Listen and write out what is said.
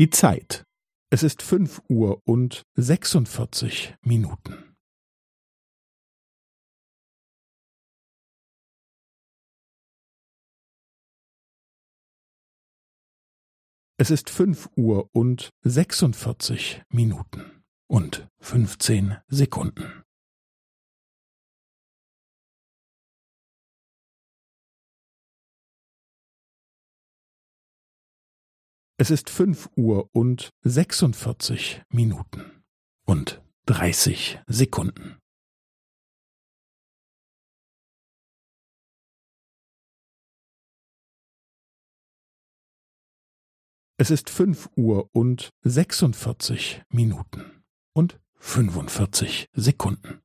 Die Zeit. Es ist fünf Uhr und sechsundvierzig Minuten. Es ist fünf Uhr und sechsundvierzig Minuten und fünfzehn Sekunden. Es ist fünf Uhr und sechsundvierzig Minuten und dreißig Sekunden. Es ist fünf Uhr und sechsundvierzig Minuten und fünfundvierzig Sekunden.